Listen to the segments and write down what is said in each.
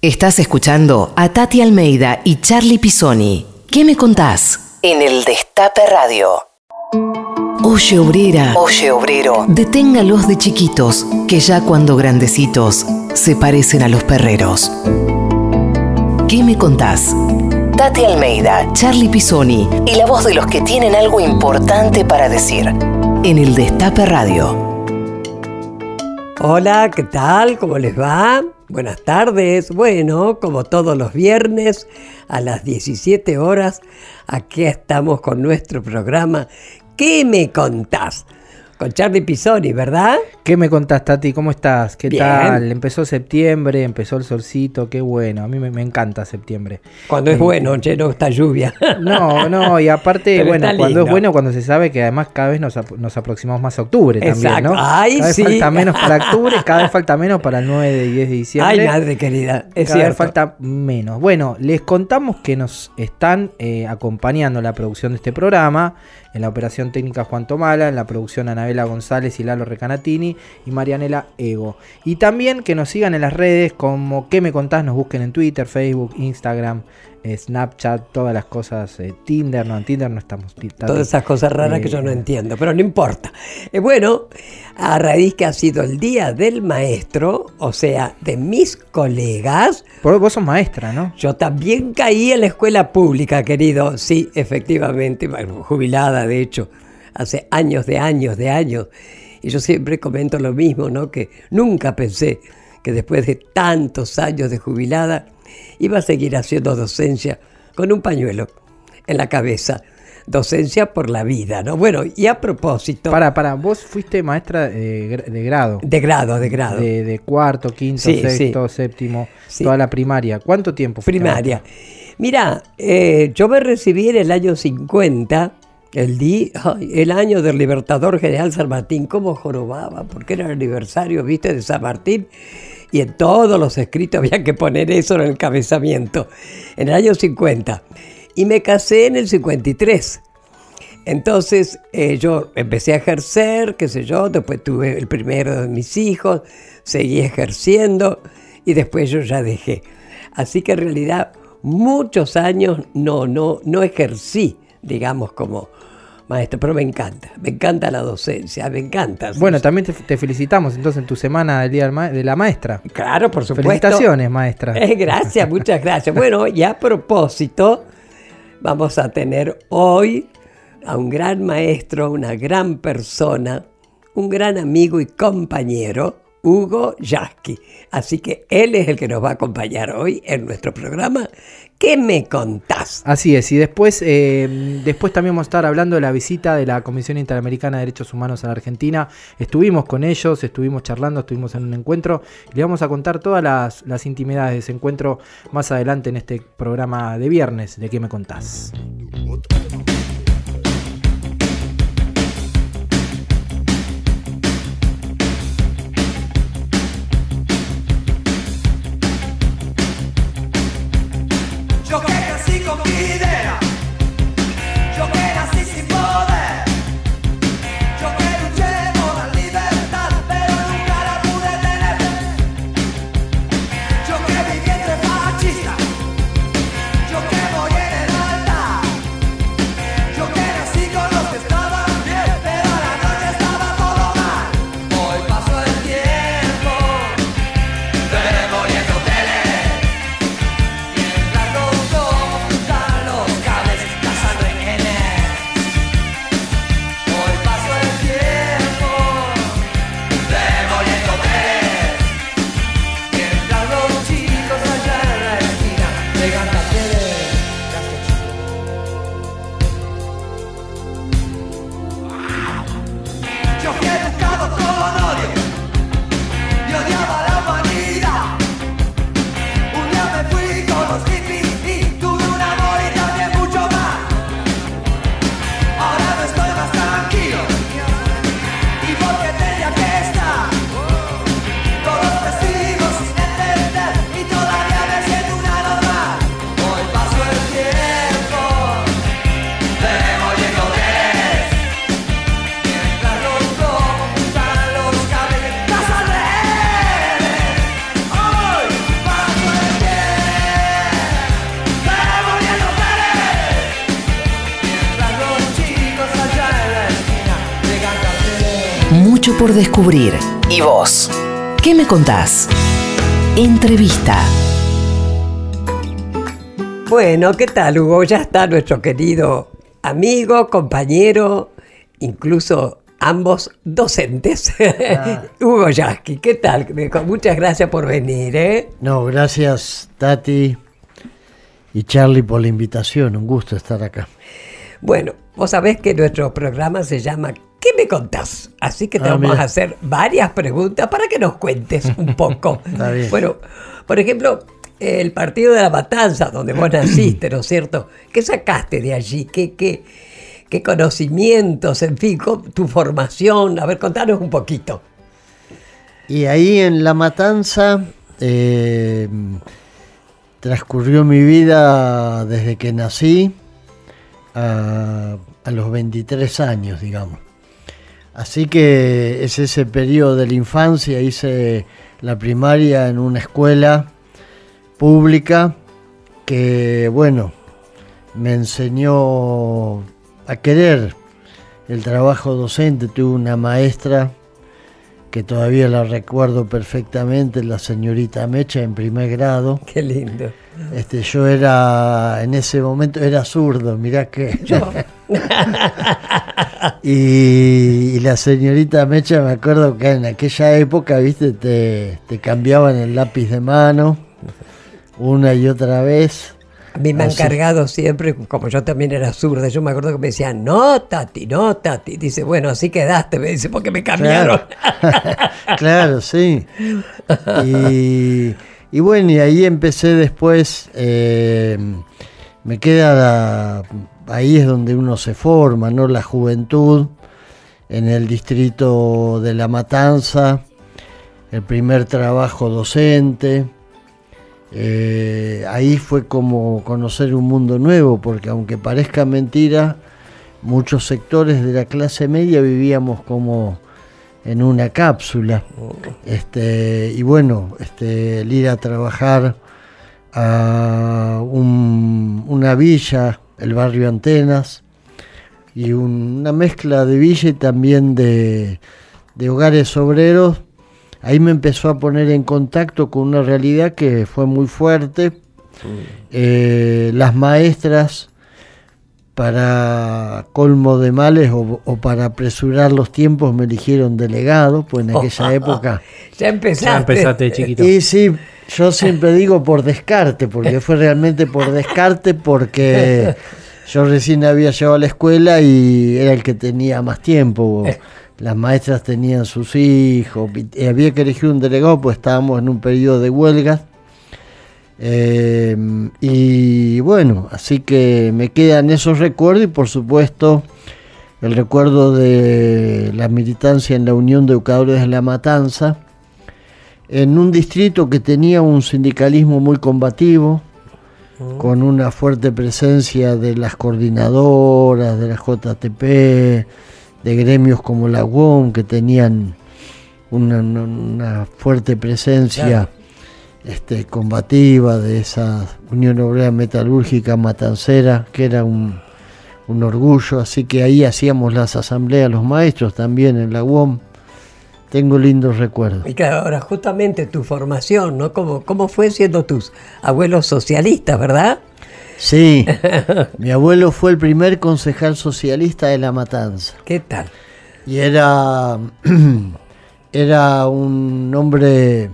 Estás escuchando a Tati Almeida y Charlie Pisoni. ¿Qué me contás? En el Destape Radio. Oye obrera, oye obrero, deténgalos de chiquitos, que ya cuando grandecitos se parecen a los perreros. ¿Qué me contás? Tati Almeida, Charlie Pisoni y la voz de los que tienen algo importante para decir. En el Destape Radio. Hola, ¿qué tal? ¿Cómo les va? Buenas tardes. Bueno, como todos los viernes a las 17 horas, aquí estamos con nuestro programa ¿Qué me contás? Con Charlie Pisoni, ¿verdad? ¿Qué me contás, Tati? ¿Cómo estás? ¿Qué Bien. tal? Empezó septiembre, empezó el solcito, qué bueno. A mí me, me encanta septiembre. Cuando es Eh, bueno, che, no está lluvia. No, no, y aparte, Pero bueno, cuando es bueno, cuando se sabe que además cada vez nos, ap- nos aproximamos más a octubre también, Exacto. ¿no? Ay, cada vez sí. falta menos para octubre, cada vez falta menos para el 9 de 10 de diciembre. Ay, madre querida, es cada vez falta menos. Bueno, les contamos que nos están eh, acompañando la producción de este programa, en la operación técnica Juan Tomala, en la producción Anabela González y Lalo Recanatini y Marianela Ego. Y también que nos sigan en las redes como ¿Qué me contás? Nos busquen en Twitter, Facebook, Instagram, Snapchat, todas las cosas, eh, Tinder, no, en Tinder no estamos. Todas esas cosas raras que yo no Eh, entiendo, pero no importa. Eh, bueno, a raíz que ha sido el Día del Maestro, o sea, de mis colegas, Vos vos sos maestra, ¿no? yo también caí en la escuela pública, querido. Sí, efectivamente, jubilada, de hecho, hace años de años de años. Y yo siempre comento lo mismo, ¿no? Que nunca pensé que después de tantos años de jubilada iba a seguir haciendo docencia con un pañuelo en la cabeza. Docencia por la vida, ¿no? Bueno, y a propósito... Para, para, vos fuiste maestra de, gra- de grado. De grado, de grado. De, de cuarto, quinto, Sí, sexto, séptimo, Sí. toda la primaria. ¿Cuánto tiempo fuiste primaria. Mira, eh, yo me recibí en el año 50, el, di, el año del Libertador General San Martín. ¿Cómo jorobaba? Porque era el aniversario, viste, de San Martín. Y en todos los escritos había que poner eso en el encabezamiento. En el año 50. Y me casé en el 53. Entonces eh, yo empecé a ejercer, qué sé yo, después tuve el primero de mis hijos, seguí ejerciendo y después yo ya dejé. Así que en realidad muchos años no, no, no ejercí, digamos, como maestro, pero me encanta, me encanta la docencia, me encanta. Bueno, también te, te felicitamos entonces en tu semana del Día de la Maestra. Claro, por supuesto. Felicitaciones, maestra. Eh, gracias, muchas gracias. Bueno, y a propósito, vamos a tener hoy a un gran maestro, una gran persona, un gran amigo y compañero, Hugo Yasky. Así que él es el que nos va a acompañar hoy en nuestro programa. ¿Qué me contás? Así es, y después, eh, después también vamos a estar hablando de la visita de la Comisión Interamericana de Derechos Humanos a la Argentina. Estuvimos con ellos, estuvimos charlando, estuvimos en un encuentro le vamos a contar todas las, las intimidades de ese encuentro más adelante en este programa de viernes de ¿Qué me contás? Descubrir. ¿Y vos? ¿Qué me contás? Entrevista. Bueno, ¿qué tal, Hugo? Ya está nuestro querido amigo, compañero, incluso ambos docentes. Hugo Yasky, ¿qué tal? Muchas gracias por venir, ¿eh? No, gracias Tati y Charlie por la invitación. Un gusto estar acá. Bueno, vos sabés que nuestro programa se llama ¿Qué me contás? Así que te Ah, vamos mira. a hacer varias preguntas para que nos cuentes un poco. Está bien. Bueno, por ejemplo, el partido de la Matanza, donde vos naciste, ¿no es cierto? ¿Qué sacaste de allí? ¿Qué, qué, qué conocimientos? En fin, tu formación. A ver, contanos un poquito. Y ahí en La Matanza eh, transcurrió mi vida desde que nací a, a los 23 años, digamos. Así que es ese periodo de la infancia, hice la primaria en una escuela pública que, bueno, me enseñó a querer el trabajo docente. Tuve una maestra que todavía la recuerdo perfectamente, la señorita Mecha en primer grado. Qué lindo. Este, yo era, en ese momento era zurdo, mirá que... y, y la señorita Mecha, me acuerdo que en aquella época, viste, te, te cambiaban el lápiz de mano una y otra vez. A mí me han Así. cargado siempre, como yo también era zurda, yo me acuerdo que me decían, no, Tati, no, Tati. Dice, bueno, así quedaste, me dice, porque me cambiaron. Claro, claro, sí. Y, y bueno, y ahí empecé después, eh, me queda la- ahí es donde uno se forma, ¿no? La juventud en el distrito de La Matanza, el primer trabajo docente. Eh, ahí fue como conocer un mundo nuevo, porque aunque parezca mentira, muchos sectores de la clase media vivíamos como en una cápsula. Este, y bueno, este, el ir a trabajar a un- una villa, el barrio Antenas, y un- una mezcla de villa y también de, de hogares obreros, ahí me empezó a poner en contacto con una realidad que fue muy fuerte. Eh, las maestras, para colmo de males o, o para apresurar los tiempos, me eligieron delegado, pues en aquella época. Ya empezaste. Ya empezaste de chiquito. Y sí, yo siempre digo por descarte, porque fue realmente por descarte, porque yo recién había llegado a la escuela y era el que tenía más tiempo. Las maestras tenían sus hijos, y había que elegir un delegado, pues estábamos en un periodo de huelgas. Eh, y bueno, así que me quedan esos recuerdos y por supuesto el recuerdo de la militancia en la Unión de Educadores de la Matanza, en un distrito que tenía un sindicalismo muy combativo, con una fuerte presencia de las coordinadoras, de la JTP, de gremios como la UOM, que tenían una, fuerte presencia Claro. este, combativa de esa Unión Obrera Metalúrgica Matancera, que era un, un orgullo. Así que ahí hacíamos las asambleas los maestros también en la UOM. Tengo lindos recuerdos. Y claro, ahora justamente tu formación, ¿no? ¿Cómo, cómo fue siendo tus abuelos socialistas, verdad? Sí, mi abuelo fue el primer concejal socialista de La Matanza. ¿Qué tal? Y era, era un hombre, eh,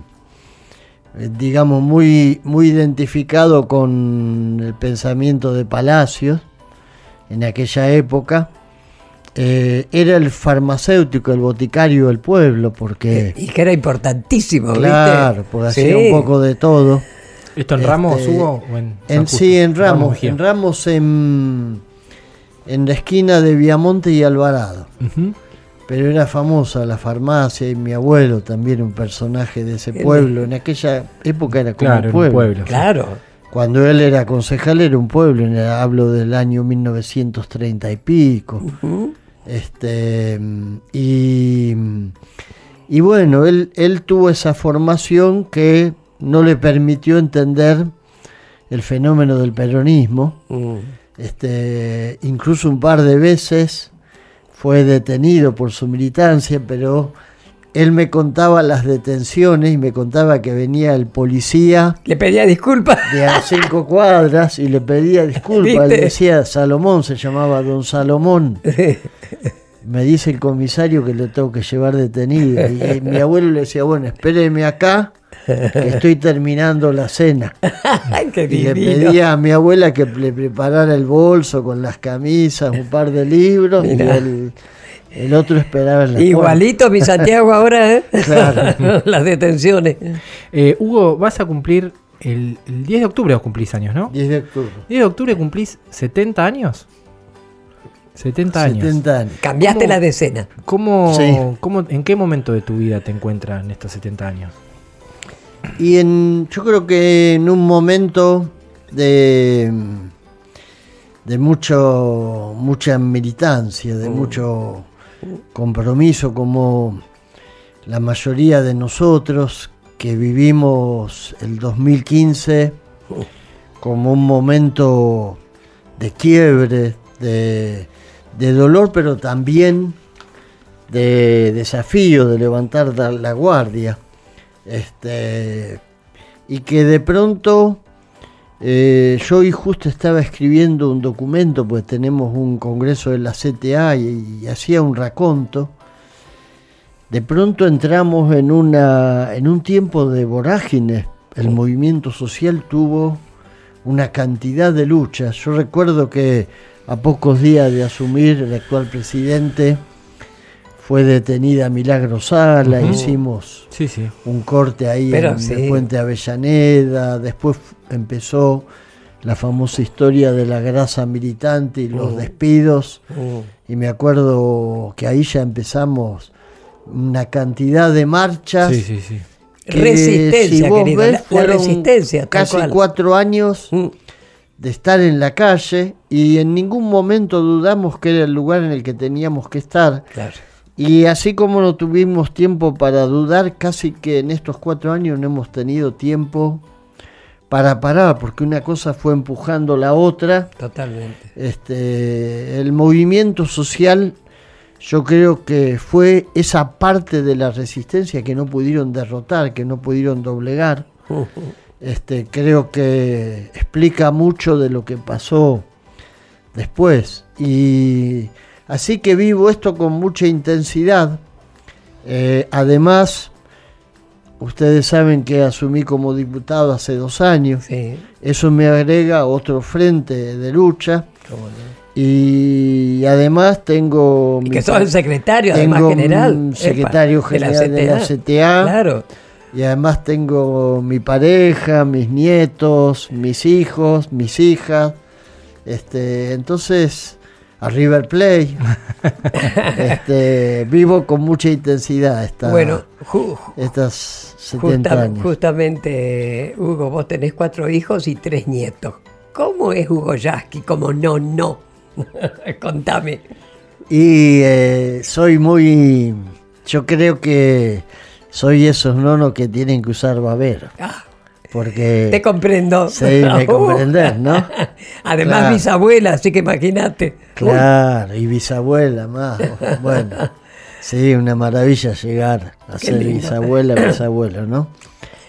digamos, muy, muy identificado con el pensamiento de Palacios en aquella época. Eh, era el farmacéutico, el boticario del pueblo, porque, Y que era importantísimo, ¿viste? claro, porque hacía un poco de todo. ¿Esto en Ramos, Este, Hugo? o en, En, sí, en Ramos, en Ramos en, en la esquina de Viamonte y Alvarado. Pero era famosa la farmacia y mi abuelo también un personaje de ese pueblo. En aquella época era como Claro, un en un pueblo. pueblo. Claro. Cuando él era concejal era un pueblo, en el- hablo del año 1930 y pico. Este, y, y bueno, él, él tuvo esa formación que no le permitió entender el fenómeno del peronismo. Mm. Este, incluso un par de veces fue detenido por su militancia, pero él me contaba las detenciones y me contaba que venía el policía Le pedía disculpas. de a cinco cuadras y le pedía disculpas. Él decía Salomón, se llamaba Don Salomón. Me dice el comisario que lo tengo que llevar detenido. Y, eh, mi abuelo le decía, bueno, espéreme acá, que estoy terminando la cena. Qué Y le pedía a mi abuela que le preparara el bolso con las camisas, un par de libros, y el, el otro esperaba en la Igualito mi Santiago ahora, ¿eh? Claro. Las detenciones. Eh, Hugo, vas a cumplir el, el 10 de octubre, vos cumplís años, ¿no? 10 de octubre. 10 de octubre cumplís 70 años. 70 años. 70 años. Cambiaste ¿Cómo? la decena. ¿Cómo, Sí. cómo- ¿En qué momento de tu vida te encuentras en estos 70 años? Y en, yo creo que en un momento de, de mucho, mucha militancia, de mucho compromiso, como la mayoría de nosotros que vivimos el 2015 como un momento de quiebre, de, de dolor, pero también de desafío, de levantar la- guardia. Este, y que de pronto eh, yo hoy justo estaba escribiendo un documento, pues tenemos un congreso de la CTA y, y hacía un raconto. De pronto entramos en, una, en un tiempo de vorágine. El movimiento social tuvo una cantidad de luchas. Yo recuerdo que a pocos días de asumir el actual presidente fue detenida Milagro Sala, hicimos Sí, sí. un corte ahí Pero en sí. el puente Avellaneda, después empezó la famosa historia de la grasa militante y los despidos, y me acuerdo que ahí ya empezamos una cantidad de marchas. Sí, sí, sí. que, Resistencia, si vos querido, ves, la- la fueron resistencia, Casi cual. cuatro años Mm. De estar en la calle y en ningún momento dudamos que era el lugar en el que teníamos que estar. Claro. Y así como no tuvimos tiempo para dudar, casi que en estos cuatro años no hemos tenido tiempo para parar, porque una cosa fue empujando la otra. Totalmente. Este, el movimiento social, yo creo que fue esa parte de la resistencia que no pudieron derrotar, que no pudieron doblegar. Este, creo que explica mucho de lo que pasó después. Y así que vivo esto con mucha intensidad. Eh, además, ustedes saben que asumí como diputado hace dos años. Sí. Eso me agrega otro frente de lucha. Y además tengo... Y mi que sos pa- el secretario, además, general. un epa, secretario general de la CTA. Claro. Y además tengo mi pareja, mis nietos, mis hijos, mis hijas. Este, entonces, a River Play. este, vivo con mucha intensidad esta, Bueno, ju- estas 70 justa- años. justamente, Hugo, vos tenés cuatro hijos y tres nietos. ¿Cómo es Hugo Yasky? Como no, no. Contame. Y eh, soy muy. Yo creo que soy esos nonos que tienen que usar babero. Ah, Porque. te comprendo. Sí, me comprendés, ¿no? Además, Claro. bisabuela, así que imagínate. Claro, y bisabuela más. Bueno, sí, una maravilla llegar a Qué ser lindo. bisabuela, bisabuelo, ¿no?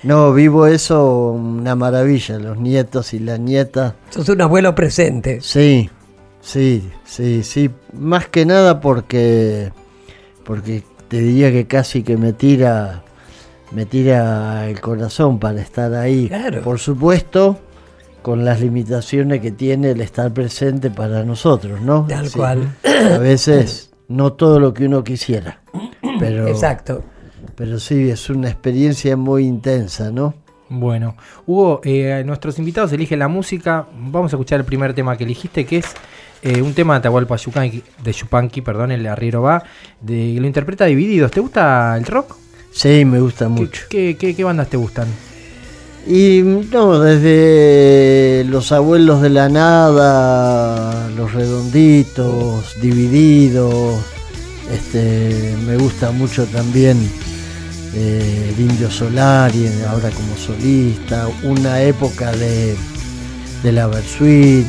No, vivo eso una maravilla, los nietos y las nietas. Sos un abuelo presente. Sí, sí, sí, sí. Más que nada porque, porque te diría que casi que me tira, me tira el corazón para estar ahí. Claro. Por supuesto, con las limitaciones que tiene el estar presente para nosotros, ¿no? Tal Sí. cual. A veces no todo lo que uno quisiera, pero, Exacto. pero sí es una experiencia muy intensa, ¿no? Bueno, Hugo, eh, nuestros invitados eligen la música. Vamos a escuchar el primer tema que eligiste, que es eh, un tema de Atahualpa Yupanqui, de Yupanqui, perdón, el arriero va, de, lo interpreta Divididos. ¿Te gusta el rock? Sí, me gusta ¿Qué, mucho. qué, qué- qué bandas te gustan? Y no, desde los abuelos de la nada, los redonditos, divididos, este, me gusta mucho también eh, el Indio Solari, ahora como solista, una época de, de la Versuit.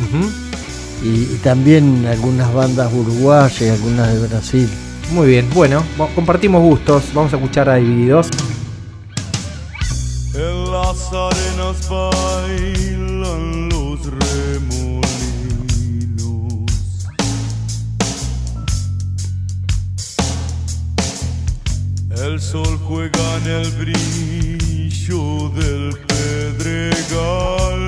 Y, y también algunas bandas uruguayas y algunas de Brasil. Muy bien, bueno, compartimos gustos. Vamos a escuchar a Divididos. En las arenas bailan los remolinos. El sol juega en el brillo del pedregal.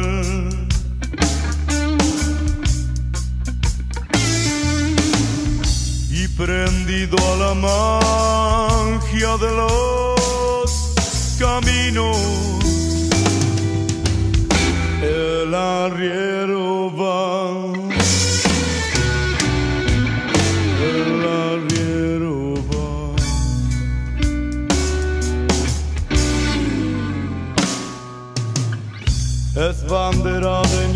Prendido a la magia de los caminos, el arriero va. El arriero va. Es bandera de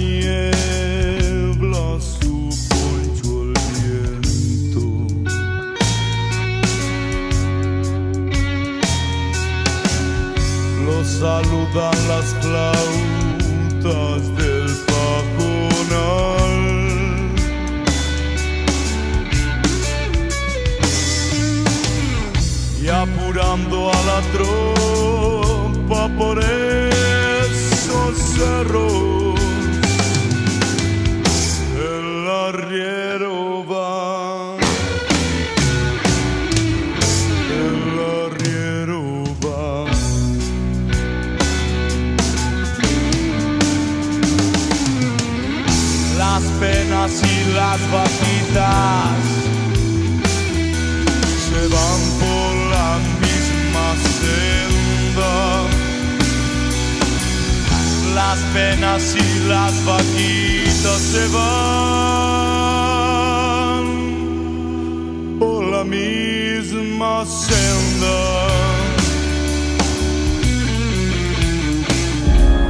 saludan las flautas del pajonal. Y apurando a la tropa por esos cerros, vaquitas se van por la misma senda. Las penas y las vaquitas se van por la misma senda.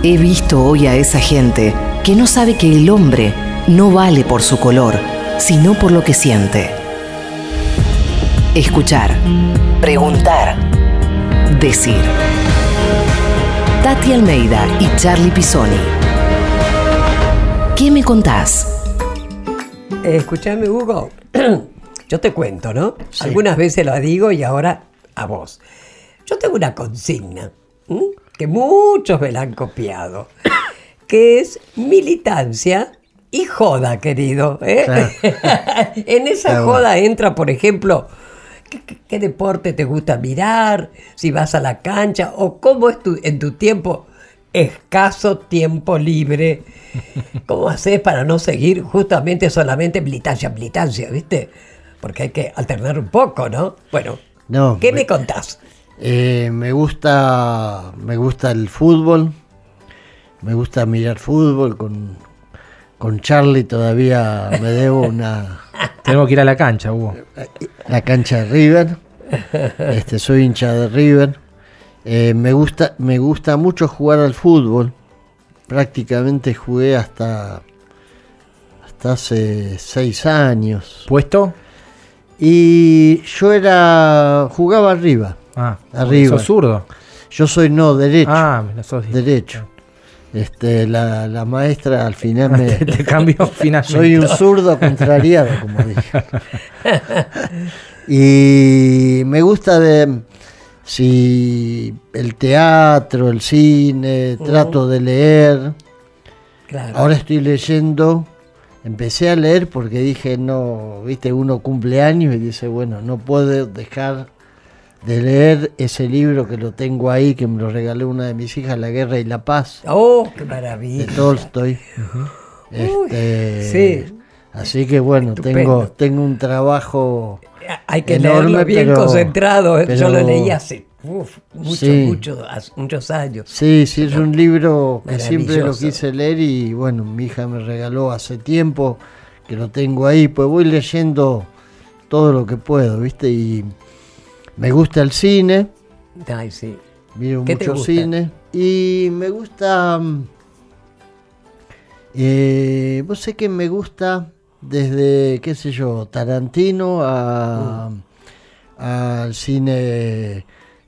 He visto hoy a esa gente que no sabe que el hombre no vale por su color, sino por lo que siente. Escuchar, preguntar, decir. Tati Almeida y Charlie Pisoni. ¿Qué me contás? Escuchame, Hugo. Yo te cuento, ¿no? Sí. Algunas veces lo digo y ahora a vos. Yo tengo una consigna ¿m? que muchos me la han copiado, que es militancia y joda, querido. ¿eh? en esa Claro. joda entra, por ejemplo, ¿qué, qué- qué deporte te gusta mirar? Si vas a la cancha o cómo es tu, en tu tiempo escaso tiempo libre. ¿Cómo haces para no seguir justamente solamente militancia, militancia, viste? Porque hay que alternar un poco, ¿no? Bueno, No, ¿qué me- me contás? Eh, me gusta me gusta el fútbol, me gusta mirar fútbol con, con Charlie todavía me debo una Tenemos que ir a la cancha, Hugo. la cancha de River. Este, soy hincha de River. Eh, me gusta me gusta mucho jugar al fútbol. Prácticamente jugué hasta hasta hace seis años. ¿Puesto? Y yo era jugaba arriba. Ah, Arriba. ¿Sos zurdo? Yo soy no derecho. Ah, sos derecho. Este, la, la maestra al final me... Te cambió finalmente. Soy un zurdo contrariado, como dije. Y me gusta de si el teatro, el cine, trato de leer. Claro. Ahora estoy leyendo. Empecé a leer porque dije, no, viste, uno cumple años y dice, bueno, no puedo dejar de leer ese libro que lo tengo ahí, que me lo regaló una de mis hijas, La Guerra y la Paz, Oh, qué de maravilla. Tolstoy. Este, sí. Así que bueno, Estupendo. tengo, tengo un trabajo Hay que enorme, leerlo bien pero- concentrado. ¿eh? Yo lo leí hace uf, mucho, Sí. mucho, hace muchos años. Sí, sí, es un libro que siempre lo quise leer y bueno, mi hija me regaló hace tiempo que lo tengo ahí, pues voy leyendo todo lo que puedo, ¿viste? Y me gusta el cine, Ay, sí. miro ¿Qué te mucho cine y me gusta... mm, Eh, vos sé que me gusta desde, qué sé yo, Tarantino a, Mm. al cine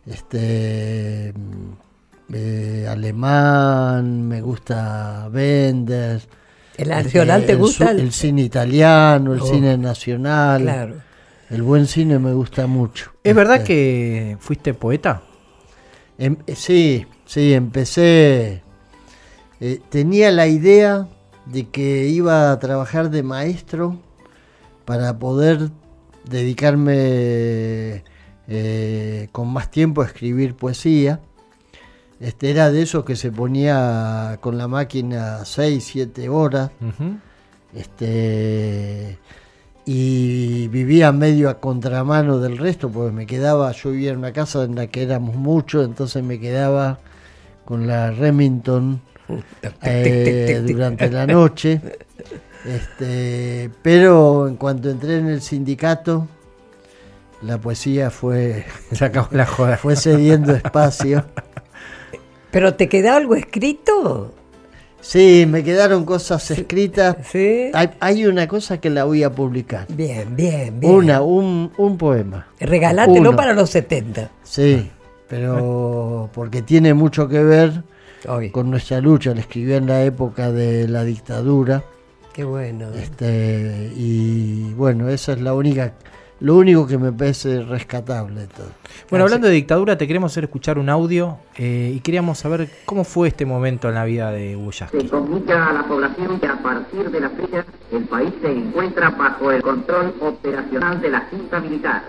este mm, eh, alemán, me gusta Wenders, ¿El nacional te el gusta? El, cine italiano, el Oh. cine nacional. Claro. El buen cine me gusta mucho. ¿Es verdad Este, que fuiste poeta? em- eh, sí, sí, empecé. eh, tenía la idea de que iba a trabajar de maestro para poder dedicarme eh, con más tiempo a escribir poesía. Este era de esos que se ponía con la máquina 6, 7 horas. Este y vivía medio a contramano del resto, porque me quedaba, yo vivía en una casa en la que éramos muchos, entonces me quedaba con la Remington eh, durante la noche. Este, pero en cuanto entré en el sindicato, la poesía fue, la joda. fue cediendo espacio. ¿Pero te queda algo escrito? Sí, me quedaron cosas escritas. Sí. Hay, hay una cosa que la voy a publicar. Bien, bien, bien. Una, un, un poema. Regalátelo Uno. para los 70. Sí, pero porque tiene mucho que ver Hoy. con nuestra lucha. La escribió en la época de la dictadura. Qué bueno. Este, y bueno, esa es la única, lo único que me parece rescatable todo. Bueno, hablando de dictadura, te queremos hacer escuchar un audio eh, y queríamos saber cómo fue este momento en la vida de Hugo Se comunica a la población que a partir de la fecha el país se encuentra bajo el control operacional de la Junta Militar.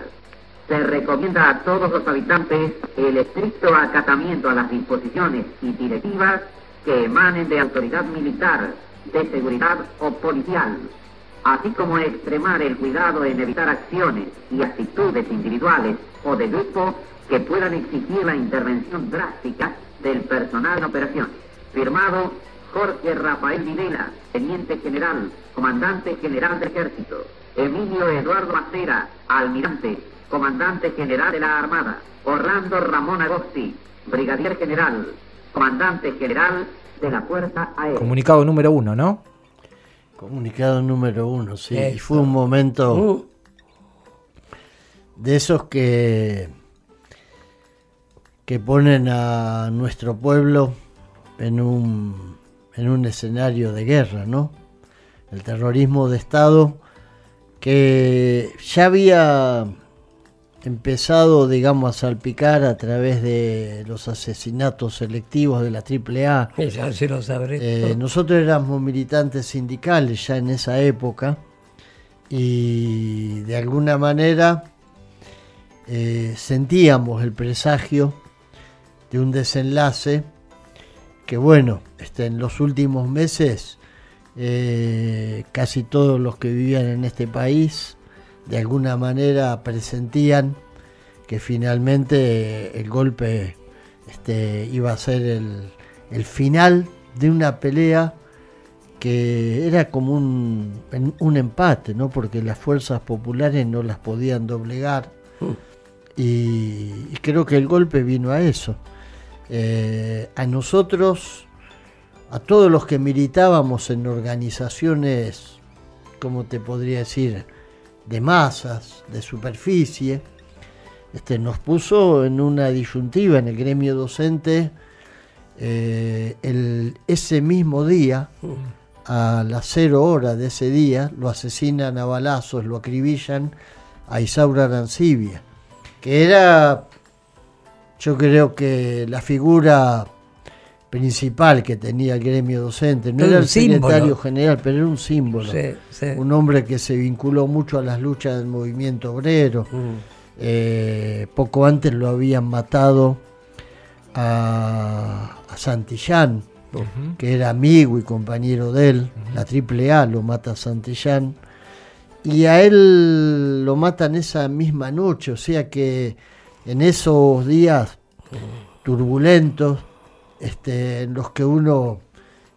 Se recomienda a todos los habitantes el estricto acatamiento a las disposiciones y directivas que emanen de autoridad militar, de seguridad o policial, así como extremar el cuidado en evitar acciones y actitudes individuales o de grupo que puedan exigir la intervención drástica del personal en operaciones. Firmado Jorge Rafael Videla, Teniente General, Comandante General del Ejército. Emilio Eduardo Acera, Almirante, Comandante General de la Armada. Orlando Ramón Agosti, Brigadier General, Comandante General de la Fuerza Aérea. Comunicado número uno, ¿no? Comunicado número uno, sí. Y fue un momento Uh, de esos que, que ponen a nuestro pueblo en un, en un escenario de guerra, ¿no? El terrorismo de Estado que ya había empezado, digamos, a salpicar a través de los asesinatos selectivos de la AAA. ya se lo sabré. Eh, nosotros éramos militantes sindicales ya en esa época y de alguna manera eh, sentíamos el presagio de un desenlace que bueno, este, en los últimos meses eh, casi todos los que vivían en este país de alguna manera presentían que finalmente el golpe este, iba a ser el, el final de una pelea que era como un, un empate, ¿no? porque las fuerzas populares no las podían doblegar. Y, y creo que el golpe vino a eso. Eh, a nosotros, a todos los que militábamos en organizaciones, ¿cómo te podría decir?, de masas, de superficie, este, nos puso en una disyuntiva en el gremio docente eh, el- ese mismo día, a las cero horas de ese día, lo asesinan a balazos, lo acribillan a Isaura Arancibia, que era, yo creo que la figura principal que tenía el gremio docente, no Era el secretario general, pero era un símbolo. Sí, sí. Un hombre que se vinculó mucho a las luchas del movimiento obrero. Mm. Eh, poco antes lo habían matado a, a Santillán, que era amigo y compañero de él. La triple A lo mata a Santillán. Y a él lo matan esa misma noche, o sea que en esos días turbulentos, este, en los que uno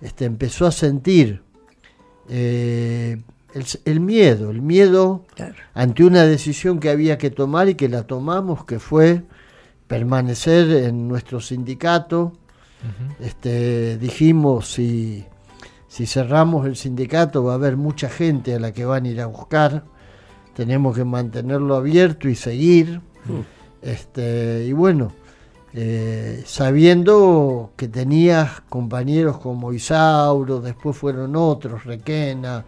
este, empezó a sentir eh, el, el miedo, el miedo Claro. ante una decisión que había que tomar y que la tomamos, que fue permanecer en nuestro sindicato. este, dijimos, si, si cerramos el sindicato va a haber mucha gente a la que van a ir a buscar, tenemos que mantenerlo abierto y seguir. Este, y bueno, eh, sabiendo que tenías compañeros como Isauro, después fueron otros, Requena,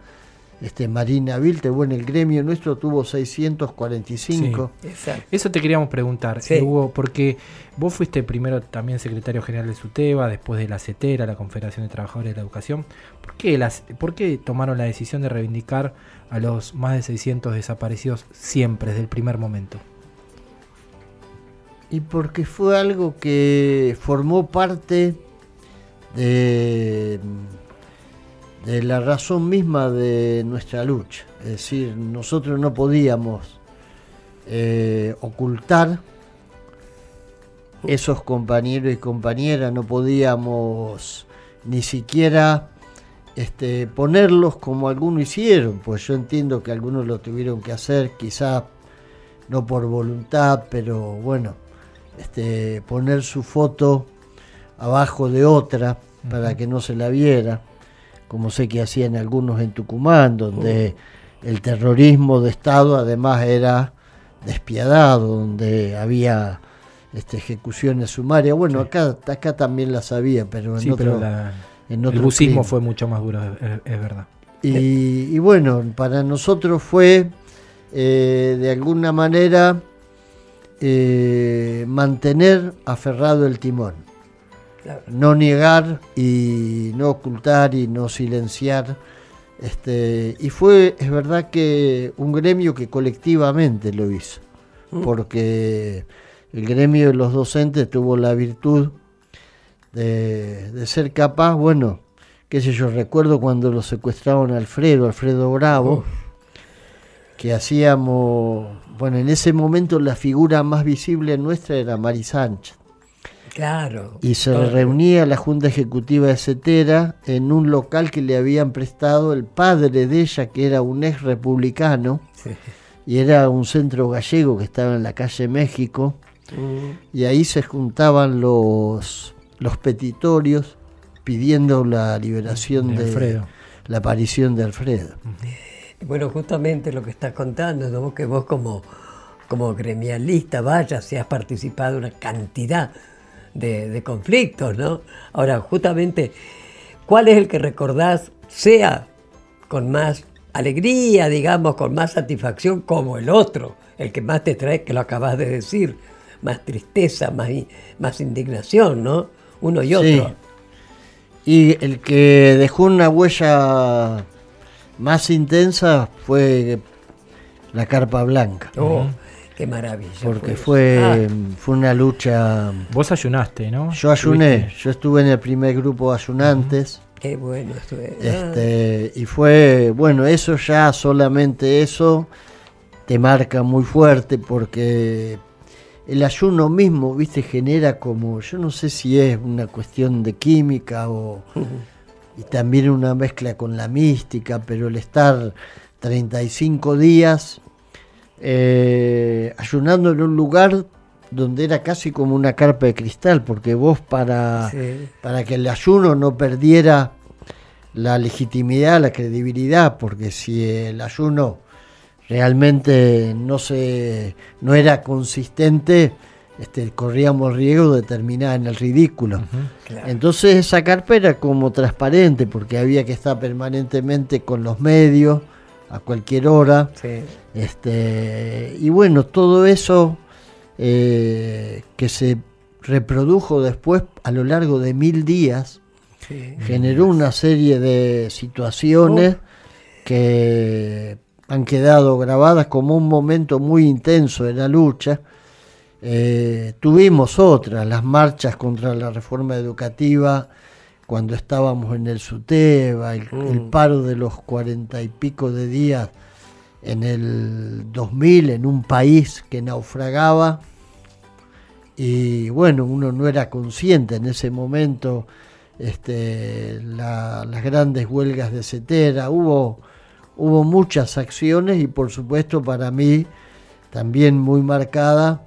este, Marina Vilte, bueno, el gremio nuestro tuvo 645. Exacto. Eso te queríamos preguntar, Sí. eh, Hugo, porque vos fuiste primero también secretario general de SUTEBA, después de la CETERA, la Confederación de Trabajadores de la Educación. ¿Por qué, las, ¿Por qué tomaron la decisión de reivindicar a los más de 600 desaparecidos siempre, desde el primer momento? Y porque fue algo que formó parte de, la razón misma de nuestra lucha. Es decir, nosotros no podíamos eh, ocultar esos compañeros y compañeras, no podíamos ni siquiera este, ponerlos como algunos hicieron, pues yo entiendo que algunos lo tuvieron que hacer, quizás no por voluntad, pero bueno, este, poner su foto abajo de otra para que no se la viera, como sé que hacían algunos en Tucumán, donde el terrorismo de Estado además era despiadado, donde había este, ejecuciones sumarias. Bueno, acá, acá también las había, pero en Sí, otro, pero la- en el bucismo fue mucho más duro, es, es verdad. Y, y bueno, para nosotros fue eh, de alguna manera eh, mantener aferrado el timón, Claro. no niegar y no ocultar y no silenciar. Este, y fue, es verdad que un gremio que colectivamente lo hizo, porque el gremio de los docentes tuvo la virtud de, de ser capaz, bueno, qué sé yo, recuerdo cuando lo secuestraron a Alfredo, Alfredo Bravo, que hacíamos, bueno, en ese momento la figura más visible nuestra era Mari Sánchez. Claro. Y se reunía la Junta Ejecutiva de Cetera en un local que le habían prestado el padre de ella, que era un ex republicano, Sí. y era un centro gallego que estaba en la calle México, Mm. y ahí se juntaban los, los petitorios pidiendo la liberación De de, Alfredo. la aparición de Alfredo. Bueno, justamente lo que estás contando, ¿no? que vos como, como gremialista vayas y has participado en una cantidad de, de conflictos, ¿no? Ahora, justamente, ¿cuál es el que recordás, sea con más alegría, digamos, con más satisfacción, como el otro, el que más te trae, que lo acabas de decir, más tristeza, más, más indignación, ¿no? Uno y otro. Sí. Y el que dejó una huella más intensa fue la carpa blanca, Oh, qué maravilla. porque fue Ah, fue una lucha... Vos ayunaste, ¿no? Yo ayuné, yo estuve en el primer grupo de ayunantes. qué bueno esto es. Ah. Este, y fue, bueno, eso ya, solamente eso, te marca muy fuerte porque el ayuno mismo, viste, genera como, yo no sé si es una cuestión de química o y también una mezcla con la mística, pero el estar 35 días eh, ayunando en un lugar donde era casi como una carpa de cristal, porque vos para Sí. para que el ayuno no perdiera la legitimidad, la credibilidad, porque si el ayuno realmente no se no era consistente, este, corríamos el riesgo de terminar en el ridículo. Claro. Entonces esa carpa era como transparente, porque había que estar permanentemente con los medios a cualquier hora. Sí. Este, y bueno, todo eso eh, que se reprodujo después a lo largo de mil días, Sí. generó una serie de situaciones que han quedado grabadas como un momento muy intenso de la lucha. Eh, tuvimos otras, las marchas contra la reforma educativa, cuando estábamos en el SUTEBA, el, el paro de los cuarenta y pico de días en el 2000 en un país que naufragaba. Y bueno, uno no era consciente en ese momento este, la- las grandes huelgas de Cetera, hubo, hubo muchas acciones y por supuesto para mí también muy marcada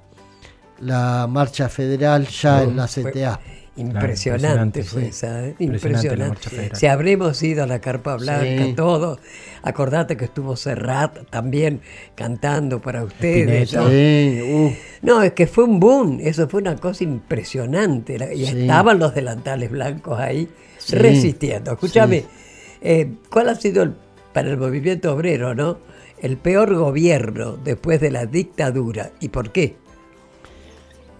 la marcha federal ya en la Fue- CTA. Impresionante impresionante, fue sí. esa, ¿eh? Impresionante. Si habremos ido a la Carpa Blanca, Sí. todo. Acordate que estuvo Serrat también cantando para ustedes. ¿no? Sí, uh, No, es que fue un boom, eso fue una cosa impresionante. Y Sí. estaban los delantales blancos ahí Sí, resistiendo. Escúchame, sí. eh, ¿cuál ha sido el- para el movimiento obrero, no? El peor gobierno después de la dictadura. ¿Y por qué?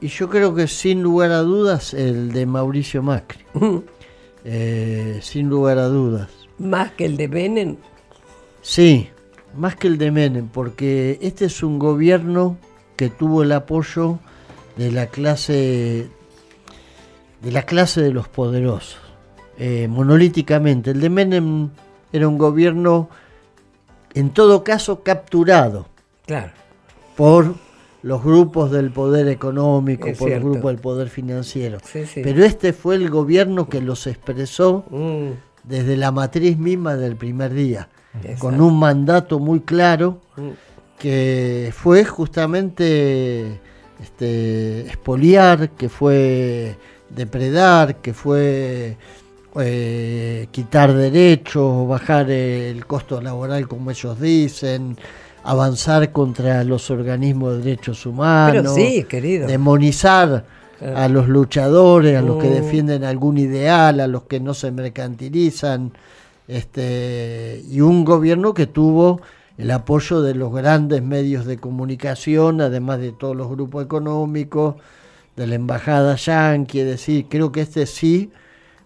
Y yo creo que sin lugar a dudas el de Mauricio Macri. Eh, sin lugar a dudas. Más que el de Menem. Sí, más que el de Menem, porque este es un gobierno que tuvo el apoyo de la clase de la clase de los poderosos, eh, monolíticamente. El de Menem era un gobierno, en todo caso, capturado Claro. por los grupos del poder económico, Es por cierto. los grupos del poder financiero. Sí, sí. Pero este fue el gobierno que los expresó Mm, desde la matriz misma del primer día, Exacto. con un mandato muy claro mm. que fue justamente este, expoliar, que fue depredar, que fue eh, quitar derechos, bajar el costo laboral como ellos dicen, avanzar contra los organismos de derechos humanos, sí, demonizar Claro. a los luchadores, a los que Mm. defienden algún ideal, a los que no se mercantilizan, este, y un gobierno que tuvo el apoyo de los grandes medios de comunicación, además de todos los grupos económicos, de la embajada yanqui, es decir, creo que este sí,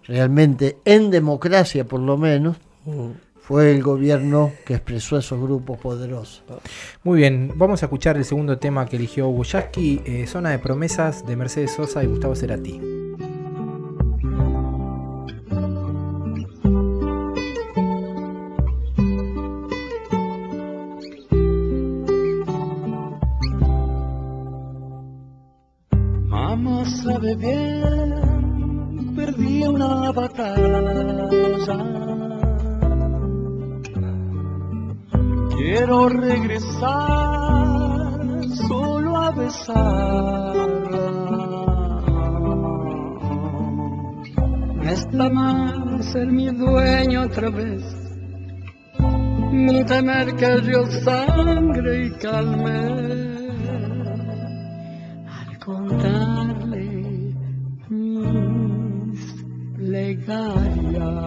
realmente en democracia por lo menos, Mm. Fue el gobierno que expresó a esos grupos poderosos. Muy bien, vamos a escuchar el segundo tema que eligió Hugo Yasky, eh, Zona de Promesas de Mercedes Sosa y Gustavo Cerati. Mamá sabe bien, perdí una batalla. Quiero regresar solo a besarla. No está mal ser mi dueño otra vez, ni temer que río sangre y calme al contarle mis plegarias.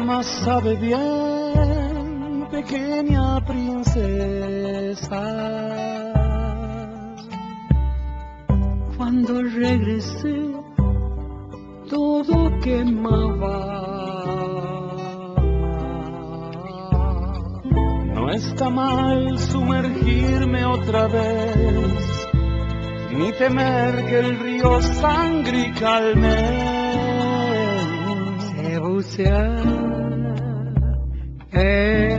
Mamá sabe bien, pequeña princesa. Cuando regresé, todo No está mal sumergirme otra vez, ni temer que el río sangre calme. En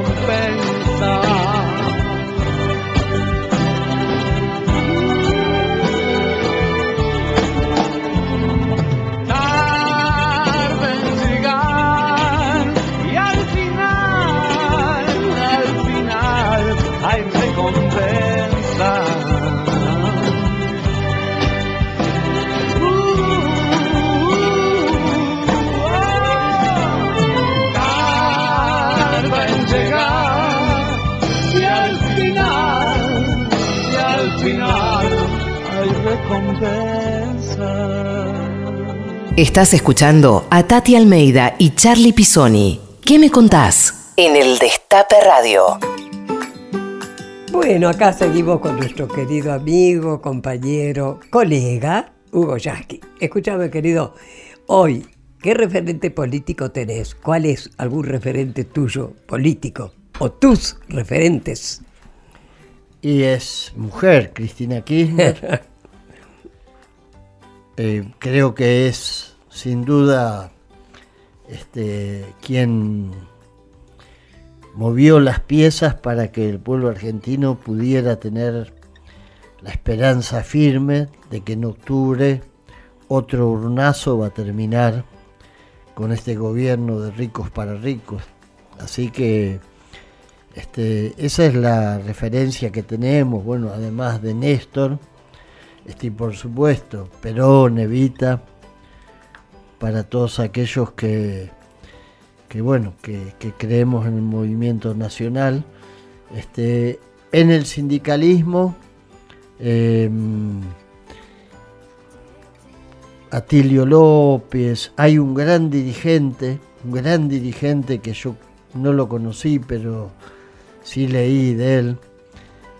hay Estás escuchando a Tati Almeida y Charlie Pisoni. ¿Qué me contás? En el Destape Radio. Bueno, acá seguimos con nuestro querido amigo, compañero, colega, Hugo Yasky. Escúchame, querido, hoy, ¿qué referente político tenés? ¿Cuál es algún referente tuyo político? ¿O tus referentes? Y es mujer, Cristina Kirchner. Eh, creo que es sin duda este, quien movió las piezas para que el pueblo argentino pudiera tener la esperanza firme de que en octubre otro urnazo va a terminar con este gobierno de ricos para ricos. Así que este, esa es la referencia que tenemos, bueno, además de Néstor, este, y por supuesto, Perón, Evita, para todos aquellos que, que bueno, que, creemos en el movimiento nacional. Este, en el sindicalismo, eh, Atilio López, hay un gran dirigente, un gran dirigente que yo no lo conocí, pero sí leí de él,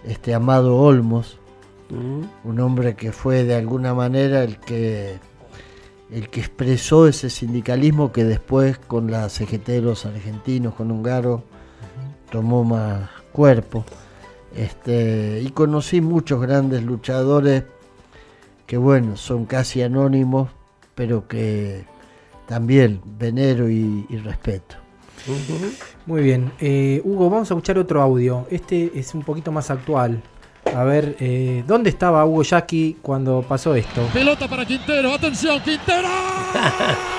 este Amado Olmos, un hombre que fue de alguna manera el que el que expresó ese sindicalismo que después con la CGT de los argentinos, con Hungaro, tomó más cuerpo. Este, y conocí muchos grandes luchadores que bueno, son casi anónimos, pero que también venero y, y respeto. Muy bien. Eh, Hugo, vamos a escuchar otro audio. Este es un poquito más actual. A ver, eh, ¿dónde estaba Hugo Yaki cuando pasó esto? Pelota para Quintero, atención, Quintero.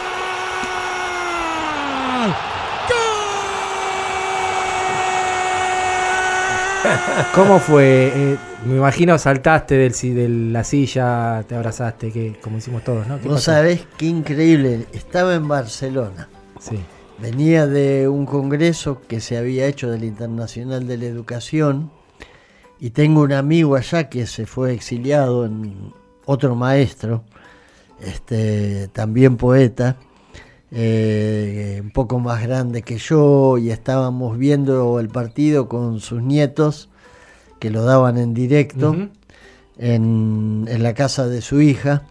¿Cómo fue? Eh, me imagino saltaste del, si- de la silla, te abrazaste, que como hicimos todos, ¿no? ¿Qué Vos pasó? sabés qué increíble, estaba en Barcelona. Sí. Venía de un congreso que se había hecho del Internacional de la Educación y tengo un amigo allá que se fue exiliado, en otro maestro, este, también poeta, eh, un poco más grande que yo y estábamos viendo el partido con sus nietos que lo daban en directo en, en la casa de su hija.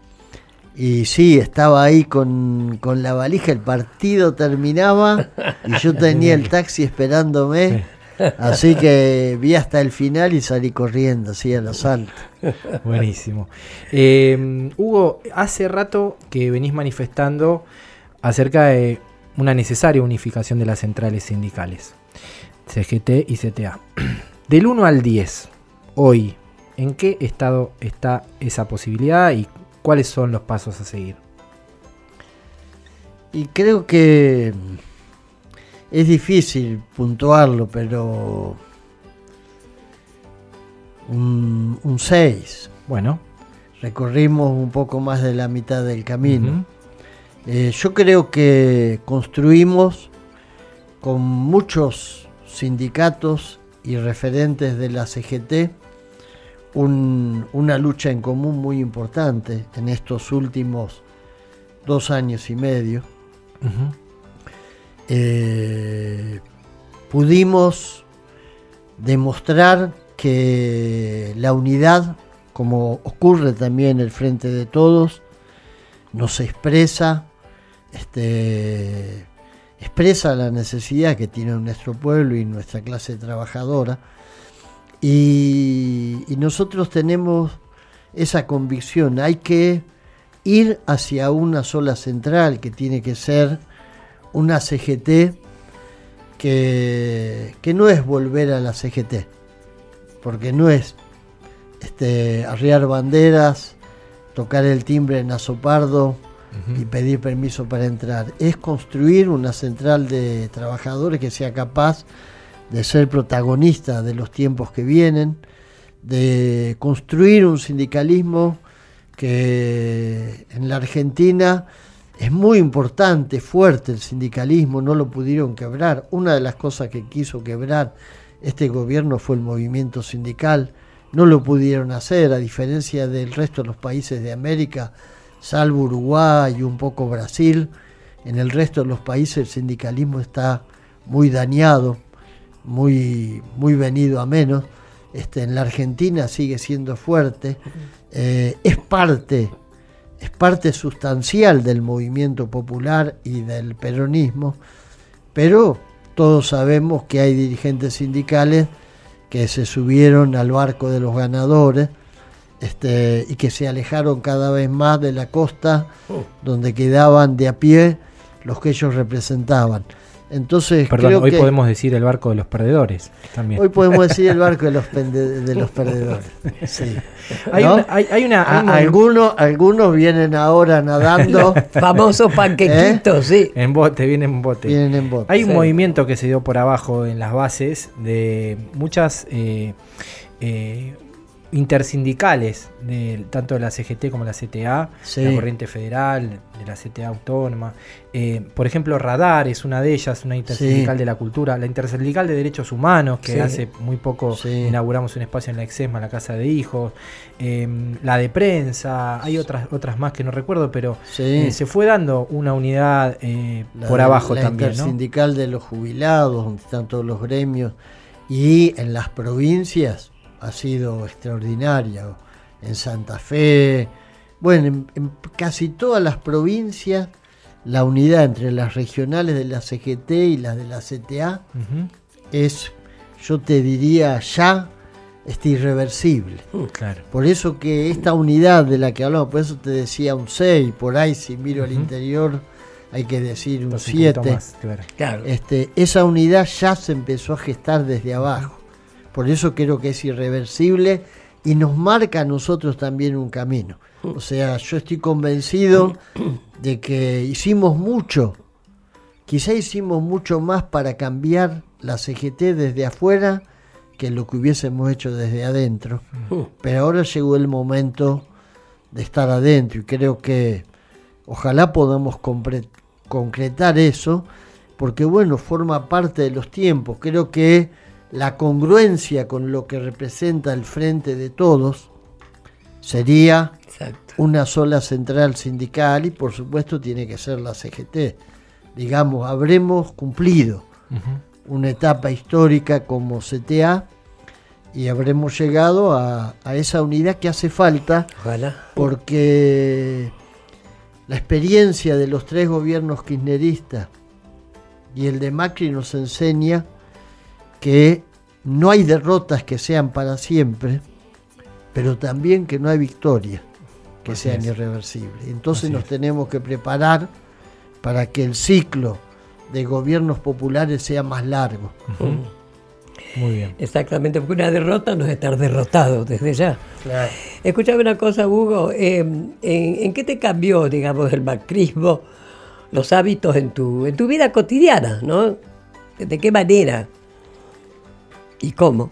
Y sí, estaba ahí con, con la valija, el partido terminaba y yo tenía el taxi esperándome. Así que vi hasta el final y salí corriendo, así a los saltos. Buenísimo. Eh, Hugo, hace rato que venís manifestando acerca de una necesaria unificación de las centrales sindicales, CGT y CTA. Del 1 al 10, hoy, ¿en qué estado está esa posibilidad y cuáles son los pasos a seguir? Y creo que es difícil puntuarlo, pero un 6. Bueno, Recorrimos un poco más de la mitad del camino. Eh, yo creo que construimos con muchos sindicatos y referentes de la CGT un- una lucha en común muy importante en estos últimos dos años y medio. Eh, pudimos demostrar que la unidad, como ocurre también en el Frente de Todos, nos expresa, este, expresa la necesidad que tiene nuestro pueblo y nuestra clase trabajadora. Y, y nosotros tenemos esa convicción, hay que ir hacia una sola central que tiene que ser una CGT que, que no es volver a la CGT, porque no es este, arriar banderas, tocar el timbre en Azopardo y pedir permiso para entrar. Es construir una central de trabajadores que sea capaz de ser protagonista de los tiempos que vienen, de construir un sindicalismo que en la Argentina es muy importante, fuerte el sindicalismo, no lo pudieron quebrar. Una de las cosas que quiso quebrar este gobierno fue el movimiento sindical, no lo pudieron hacer, a diferencia del resto de los países de América, salvo Uruguay y un poco Brasil, en el resto de los países el sindicalismo está muy dañado, muy, muy venido a menos. Este, en la Argentina sigue siendo fuerte, eh, es parte, es parte sustancial del movimiento popular y del peronismo, pero todos sabemos que hay dirigentes sindicales que se subieron al barco de los ganadores este, y que se alejaron cada vez más de la costa donde quedaban de a pie los que ellos representaban. Entonces, Perdón, creo hoy que podemos decir el barco de los perdedores también. hoy podemos decir el barco de los, de los perdedores. Sí. hay, ¿No? una, hay, hay una- hay algunos, algunos vienen ahora nadando, Famosos panquequitos, sí. en bote, viene en bote. vienen en bote. Hay un movimiento que se dio por abajo en las bases de muchas eh, eh, intersindicales, de, tanto de la CGT como la CTA, Sí. la Corriente Federal, de la CTA Autónoma. Eh, por ejemplo, Radar es una de ellas, una intersindical Sí. de la cultura. La intersindical de derechos humanos, que Sí. hace muy poco inauguramos un espacio en la Exesma, la Casa de Hijos. Eh, la de prensa, hay otras, otras más que no recuerdo, pero eh, se fue dando una unidad eh, La- por abajo la también. ¿no? intersindical de los jubilados, donde están todos los gremios, y en las provincias ha sido extraordinaria. En Santa Fe, bueno, en, en casi todas las provincias, la unidad entre las regionales de la CGT y las de la CTA es, yo te diría ya, este irreversible. Claro. Por eso que esta unidad de la que hablamos, por eso te decía un 6, por ahí si miro al interior hay que decir un Entonces, un poquito 7. más, claro. Claro. Este, esa unidad ya se empezó a gestar desde abajo. Por eso creo que es irreversible y nos marca a nosotros también un camino. O sea, yo estoy convencido de que hicimos mucho, quizá hicimos mucho más para cambiar la CGT desde afuera que lo que hubiésemos hecho desde adentro. Pero ahora llegó el momento de estar adentro y creo que ojalá podamos concretar eso, porque bueno, forma parte de los tiempos. Creo que la congruencia con lo que representa el frente de todos sería Exacto. una sola central sindical y por supuesto tiene que ser la CGT. Digamos, habremos cumplido una etapa histórica como CTA y habremos llegado a, a esa unidad que hace falta Ojalá. porque la experiencia de los tres gobiernos kirchneristas y el de Macri nos enseña que no hay derrotas que sean para siempre, pero también que no hay victorias que Así sean es. irreversibles. Entonces Así nos es. tenemos que preparar para que el ciclo de gobiernos populares sea más largo. Muy bien. Exactamente, porque una derrota no es estar derrotado desde ya. Escuchame una cosa, Hugo. eh, ¿en, en qué te cambió, digamos, el macrismo, los hábitos en tu, en tu vida cotidiana, ¿no? ¿De qué manera? ¿Y cómo?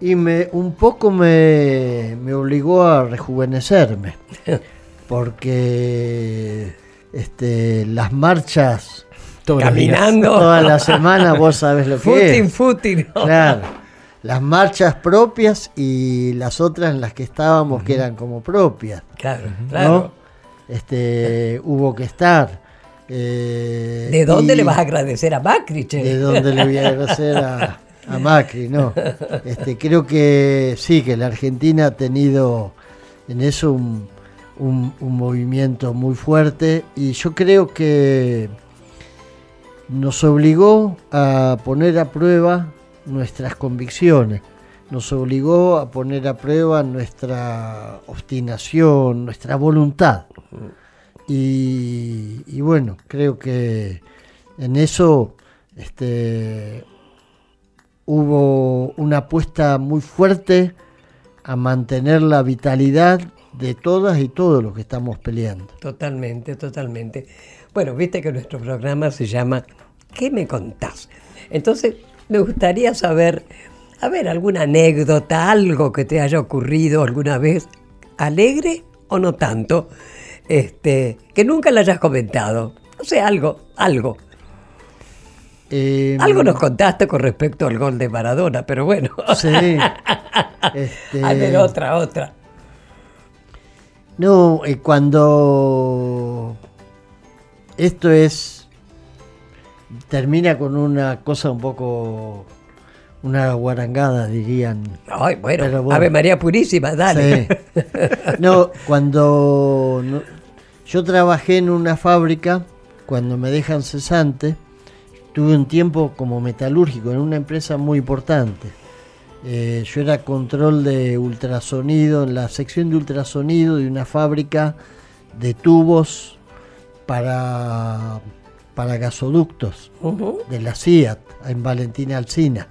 Y me, un poco me, me obligó a rejuvenecerme, porque este, las marchas los días. Caminando. toda la semana, vos sabés lo que Footing, es. footing. ¿no? Claro, las marchas propias y las otras en las que estábamos que eran como propias. Claro, ¿no? claro. Este, hubo que estar. eh, ¿De dónde le vas a agradecer a Macri, che? de dónde le voy a agradecer a, a Macri, no. Este, creo que sí, que la Argentina ha tenido en eso un, movimiento muy fuerte y yo creo que nos obligó a poner a prueba nuestras convicciones, nos obligó a poner a prueba nuestra obstinación, nuestra voluntad. Y, y bueno, creo que en eso este, hubo una apuesta muy fuerte a mantener la vitalidad de todas y todos los que estamos peleando. Totalmente, totalmente. Bueno, viste que nuestro programa se llama ¿Qué me contás? Entonces, me gustaría saber, a ver, alguna anécdota, algo que te haya ocurrido alguna vez, alegre o no tanto, este, que nunca le hayas comentado. No sé, algo, algo. Eh, Algo nos contaste con respecto al gol de Maradona, pero bueno. Sí. Este, A ver, otra, otra. No, eh, cuando esto es termina con una cosa un poco una guarangada dirían. Ay, bueno, Pero bueno. Ave María Purísima, dale. Sí. No, cuando no- yo trabajé en una fábrica, cuando me dejan cesante, tuve un tiempo como metalúrgico en una empresa muy importante. Eh, yo era control de ultrasonido, en la sección de ultrasonido de una fábrica de tubos para, para gasoductos de la CIAT en Valentina Alsina.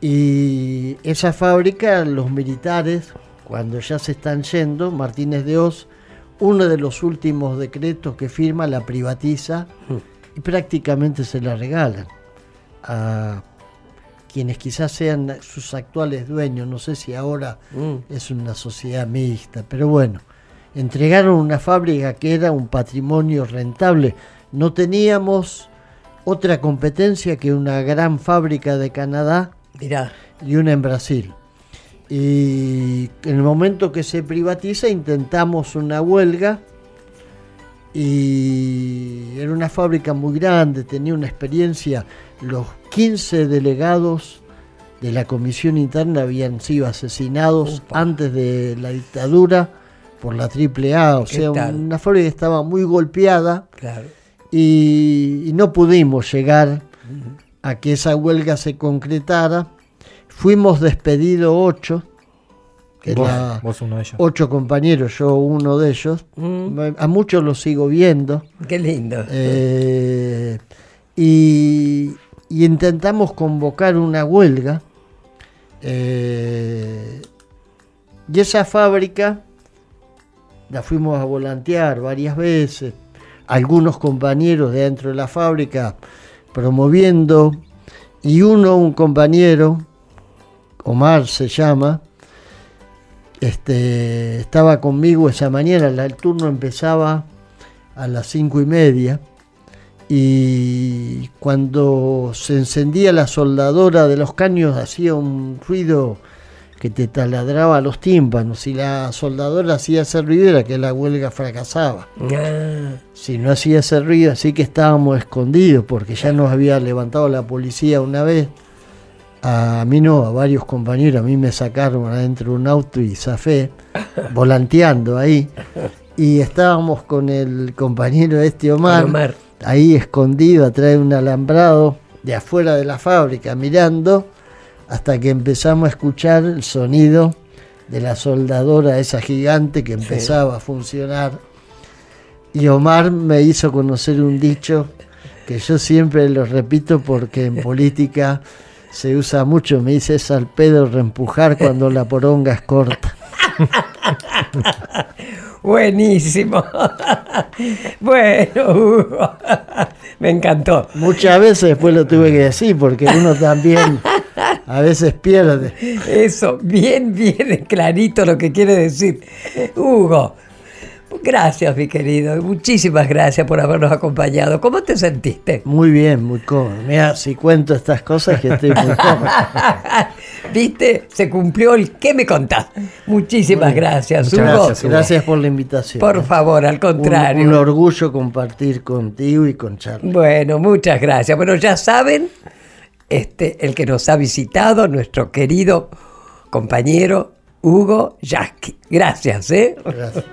Y esa fábrica, los militares, cuando ya se están yendo, Martínez de Oz, uno de los últimos decretos que firma la privatiza y prácticamente se la regalan a quienes quizás sean sus actuales dueños. No sé si ahora Mm. es una sociedad mixta, pero bueno, entregaron una fábrica que era un patrimonio rentable. No teníamos otra competencia que una gran fábrica de Canadá Mirá, y una en Brasil. Y en el momento que se privatiza intentamos una huelga y era una fábrica muy grande, tenía una experiencia. Los 15 delegados de la comisión interna habían sido asesinados antes de la dictadura por la AAA, o ¿Qué sea, tal? una fábrica que estaba muy golpeada claro. y, y no pudimos llegar a que esa huelga se concretara. Fuimos despedidos ocho, que Vos, era vos uno de ellos. ocho compañeros, yo uno de ellos. Mm, A muchos los sigo viendo. qué lindo. Eh, y, y intentamos convocar una huelga. eh, y esa fábrica la fuimos a volantear varias veces. Algunos compañeros de dentro de la fábrica promoviendo. Y uno, un compañero, Omar se llama, este, estaba conmigo esa mañana. El turno empezaba a las cinco y media y cuando se encendía la soldadora de los caños hacía un ruido que te taladraba los tímpanos y la soldadora hacía ese ruido era que la huelga fracasaba. Ah, Si no hacía ese ruido, así que estábamos escondidos porque ya nos había levantado la policía una vez. A mí no, a varios compañeros, a mí me sacaron adentro de un auto y zafé, volanteando ahí. Y estábamos con el compañero este Omar, Omar. ahí escondido atrás de un alambrado de afuera de la fábrica, mirando, hasta que empezamos a escuchar el sonido de la soldadora esa gigante que empezaba a funcionar. Y Omar me hizo conocer un dicho que yo siempre lo repito porque en política se usa mucho. Me dice es al pedo reempujar cuando la poronga es corta. Buenísimo. bueno, Hugo, me encantó. Muchas veces después lo tuve que decir porque uno también a veces pierde. Eso, bien, bien clarito lo que quiere decir. Hugo, gracias, mi querido. Muchísimas gracias por habernos acompañado. ¿Cómo te sentiste? Muy bien, muy cómodo. Mira, si cuento estas cosas que estoy muy cómodo. ¿Viste? Se cumplió el ¿qué me contás? Muchísimas gracias, Muchas Hugo. gracias, por la invitación. Por ¿eh? favor, al Un, contrario. un orgullo compartir contigo y con Charlie. Bueno, muchas gracias. Bueno, ya saben, este, el que nos ha visitado, nuestro querido compañero Hugo Yasky. Gracias, ¿eh? Gracias.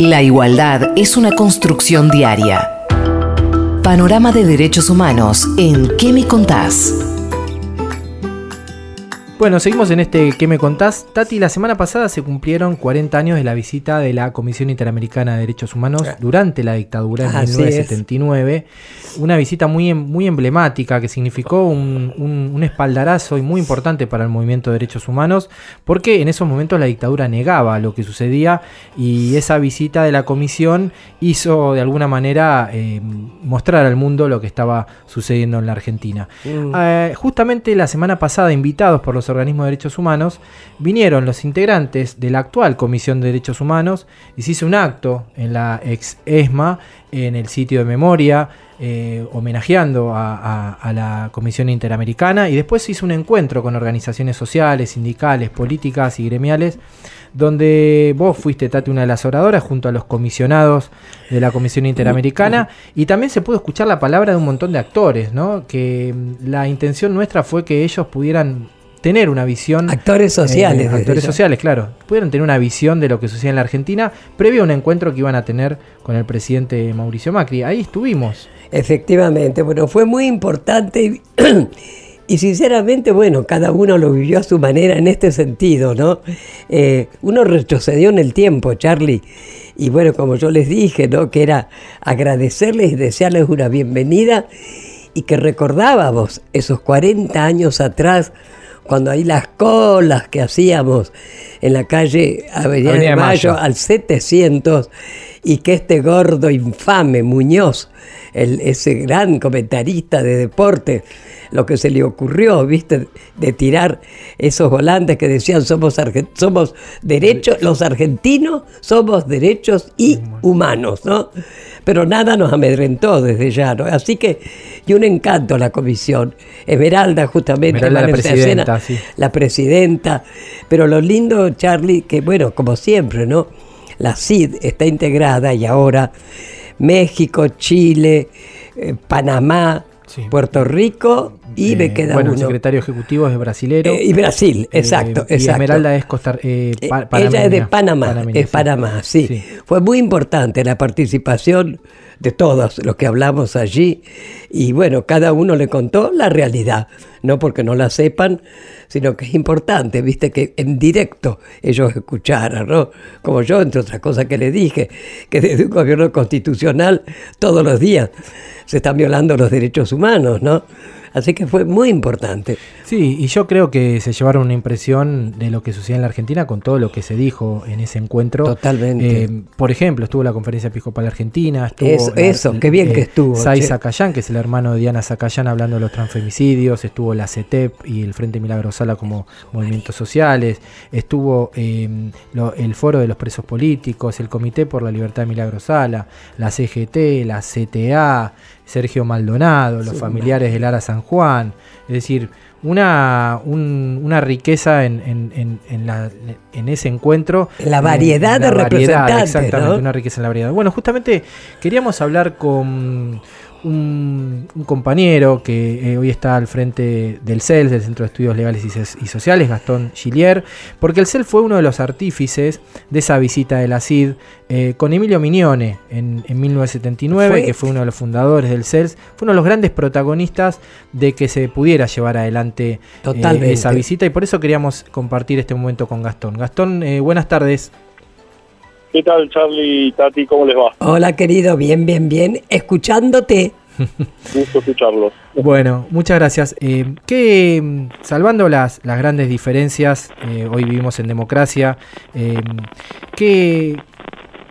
La igualdad es una construcción diaria. Panorama de Derechos Humanos en ¿Qué me contás? Bueno, seguimos en este ¿Qué me contás? Tati, la semana pasada se cumplieron 40 años de la visita de la Comisión Interamericana de Derechos Humanos durante la dictadura en Así es. 1979. Una visita muy, em- muy emblemática que significó un, un- un espaldarazo y muy importante para el movimiento de derechos humanos, porque en esos momentos la dictadura negaba lo que sucedía y esa visita de la comisión hizo de alguna manera eh, mostrar al mundo lo que estaba sucediendo en la Argentina. Eh, justamente la semana pasada, invitados por los organismos de derechos humanos, vinieron los integrantes de la actual Comisión de Derechos Humanos y se hizo un acto en la ex ESMA, en el sitio de memoria, eh, homenajeando a, la Comisión Interamericana y después se hizo un encuentro con organizaciones sociales, sindicales, políticas y gremiales donde vos fuiste, Tati, una de las oradoras junto a los comisionados de la Comisión Interamericana y también se pudo escuchar la palabra de un montón de actores, ¿no? Que mm, la intención nuestra fue que ellos pudieran tener una visión... Actores sociales, eh, desde actores sociales, claro. Pudieran tener una visión de lo que sucede en la Argentina previo a un encuentro que iban a tener con el presidente Mauricio Macri. Ahí estuvimos. Efectivamente, bueno, fue muy importante y, y sinceramente, bueno, cada uno lo vivió a su manera en este sentido, ¿no? Eh, uno retrocedió en el tiempo, Charlie, y bueno, como yo les dije, ¿no? Que era agradecerles y desearles una bienvenida y que recordábamos esos 40 años atrás, cuando ahí las colas que hacíamos en la calle Avenida, Avenida de Mayo, Mayo. al 700 y que este gordo infame Muñoz, el, ese gran comentarista de deporte, lo que se le ocurrió, viste, de tirar esos volantes que decían somos somos derechos, los argentinos somos derechos y humanos, ¿no? Pero nada nos amedrentó desde ya, ¿no? Así que, y un encanto la comisión. Esmeralda, justamente, Esmeralda, la presidenta, sí. la presidenta. Pero lo lindo, Charlie, que bueno, como siempre, ¿no? La CID está integrada y ahora México, Chile, eh, Panamá, Sí. Puerto Rico Y me queda bueno, el secretario ejecutivo es brasilero. Eh, y Brasil, exacto, y exacto. Esmeralda es costa, eh, Eh, pa- Ella es de Panamá, es. Panamá, sí. Sí. Fue muy importante la participación de todos los que hablamos allí y bueno, cada uno le contó la realidad, no porque no la sepan, sino que es importante, viste, que en directo ellos escucharan, ¿no? Como yo, entre otras cosas que le dije, que desde un gobierno constitucional todos los días se están violando los derechos humanos, ¿no? Así que fue muy importante. Sí, y yo creo que se llevaron una impresión de lo que sucedía en la Argentina con todo lo que se dijo en ese encuentro. Totalmente. Eh, por ejemplo, estuvo la Conferencia Episcopal Argentina, estuvo Eso, la- eso, qué bien que estuvo, Sai. Zacayán, que es el hermano de Diana Zacayán, hablando de los transfemicidios, estuvo la CETEP y el Frente Milagro Sala como movimientos sociales, estuvo eh, lo- el Foro de los Presos Políticos, el Comité por la Libertad de Milagro Sala, la CGT, la CTA, Sergio Maldonado, los familiares de Lara San Juan, es decir, una, un- una riqueza en, en- en- en la- en ese encuentro. La variedad Eh, la de representantes, Exactamente, ¿no? una riqueza en la variedad. Bueno, justamente queríamos hablar con un, un compañero que eh, hoy está al frente del CELS, del Centro de Estudios Legales y, So- y Sociales, Gastón Gillier, porque el CELS fue uno de los artífices de esa visita de la CID eh, con Emilio Mignone en, en 1979, Fue- que fue uno de los fundadores del CELS, fue uno de los grandes protagonistas de que se pudiera llevar adelante eh, esa visita y por eso queríamos compartir este momento con Gastón. Gastón, buenas tardes. ¿Qué tal, Charlie y Tati? ¿Cómo les va? Hola querido, bien, bien, bien. Escuchándote. Gusto escucharlos. Bueno, muchas gracias. Eh, que, mm, salvando las, las grandes diferencias, eh, hoy vivimos en democracia, eh, ¿qué-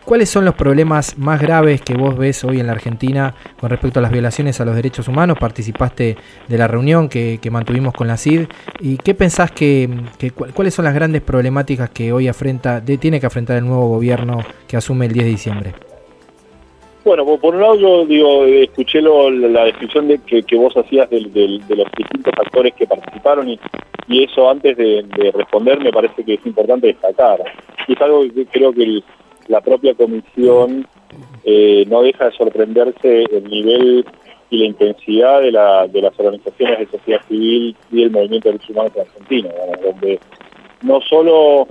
¿cuáles son los problemas más graves que vos ves hoy en la Argentina con respecto a las violaciones a los derechos humanos? Participaste de la reunión que, que mantuvimos con la CID. ¿Y qué pensás que, que cu- cuáles son las grandes problemáticas que hoy afrenta, de- tiene que afrontar el nuevo gobierno que asume el 10 de diciembre? Bueno, por, un lado yo digo, escuché la descripción de que, vos hacías del- del- de los distintos actores que participaron y, y eso antes de, de responder me parece que es importante destacar. Y es algo que creo que el- la propia comisión eh, no deja de sorprenderse el nivel y la intensidad de, la- de las organizaciones de sociedad civil y el movimiento de derechos humanos en Argentina, digamos, donde no solo,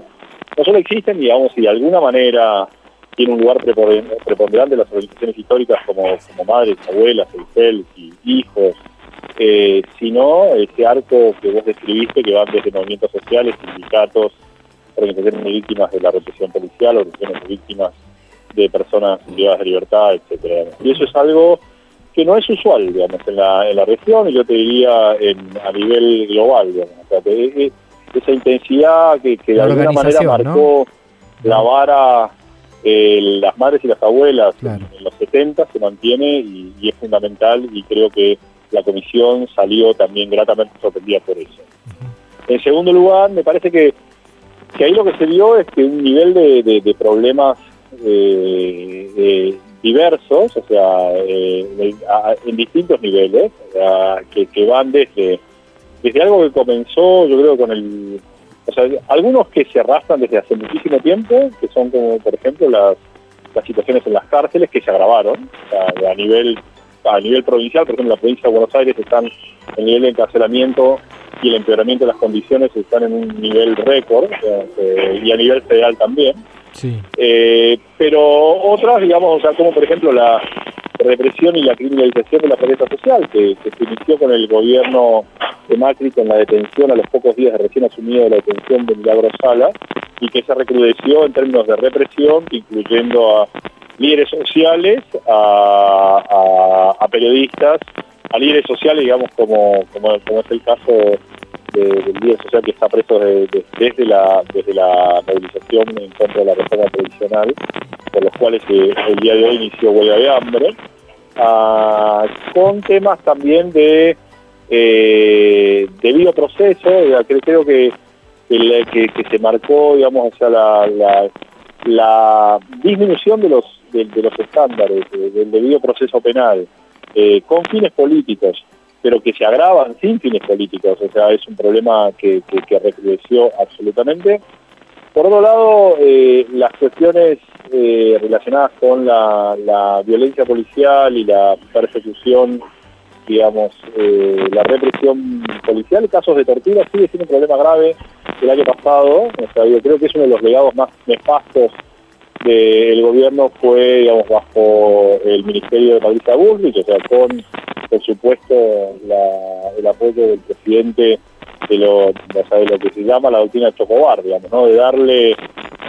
no solo existen, digamos, y de alguna manera tiene un lugar preponder- preponderante las organizaciones históricas como, madres, abuelas, eifel y hijos, eh, sino ese arco que vos describiste que van desde movimientos sociales, sindicatos, organizaciones de víctimas de la represión policial, organizaciones de víctimas de personas privadas de libertad, etcétera. Y eso es algo que no es usual, digamos, en la, en la región y yo te diría en, a nivel global, digamos. O sea, que, esa intensidad que, que de alguna manera marcó la vara eh, las madres y las abuelas Claro. en los 70 se mantiene y, y es fundamental y creo que la comisión salió también gratamente sorprendida por eso. En segundo lugar, me parece que, que ahí lo que se vio es que un nivel de, de- problemas eh, eh, diversos, o sea, eh, a- en distintos niveles, sea, que, que van desde, desde algo que comenzó, yo creo, con el... O sea, algunos que se arrastran desde hace muchísimo tiempo, que son como, por ejemplo, las, las situaciones en las cárceles que se agravaron sea, a nivel a nivel provincial, por ejemplo, en la provincia de Buenos Aires están el nivel de encarcelamiento y el empeoramiento de las condiciones están en un nivel récord eh, y a nivel federal también. Sí. Eh, pero otras, digamos, o sea, como por ejemplo la represión y la criminalización de la protesta social, que, que se inició con el gobierno de Macri con la detención a los pocos días de recién asumido de la detención de Milagro Sala, y que se recrudeció en términos de represión, incluyendo a líderes sociales, a, a- a periodistas, líderes sociales, digamos, como, como, como es el caso de- del líder social que está preso de- de- desde, la, desde la movilización en contra de la reforma previsional, por los cuales eh, el día de hoy inició huelga de hambre, ah, con temas también de eh, debido proceso, eh, creo, creo que, que, se marcó, digamos, sea, la, la, la disminución de los, de, de los estándares del debido proceso penal eh, con fines políticos, pero que se agravan sin fines políticos, o sea, es un problema que, que, que recrudeció absolutamente. Por otro lado, eh, las cuestiones eh, relacionadas con la, la violencia policial y la persecución digamos, eh, la represión policial, casos de tortura sigue siendo un problema grave el año pasado. O sea, yo creo que es uno de los legados más nefastos del gobierno fue, digamos, bajo el ministerio de Patricia Bullrich, o sea, con, por supuesto, la- el apoyo del presidente de lo, que se llama la doctrina Chocobar, digamos, ¿no? de darle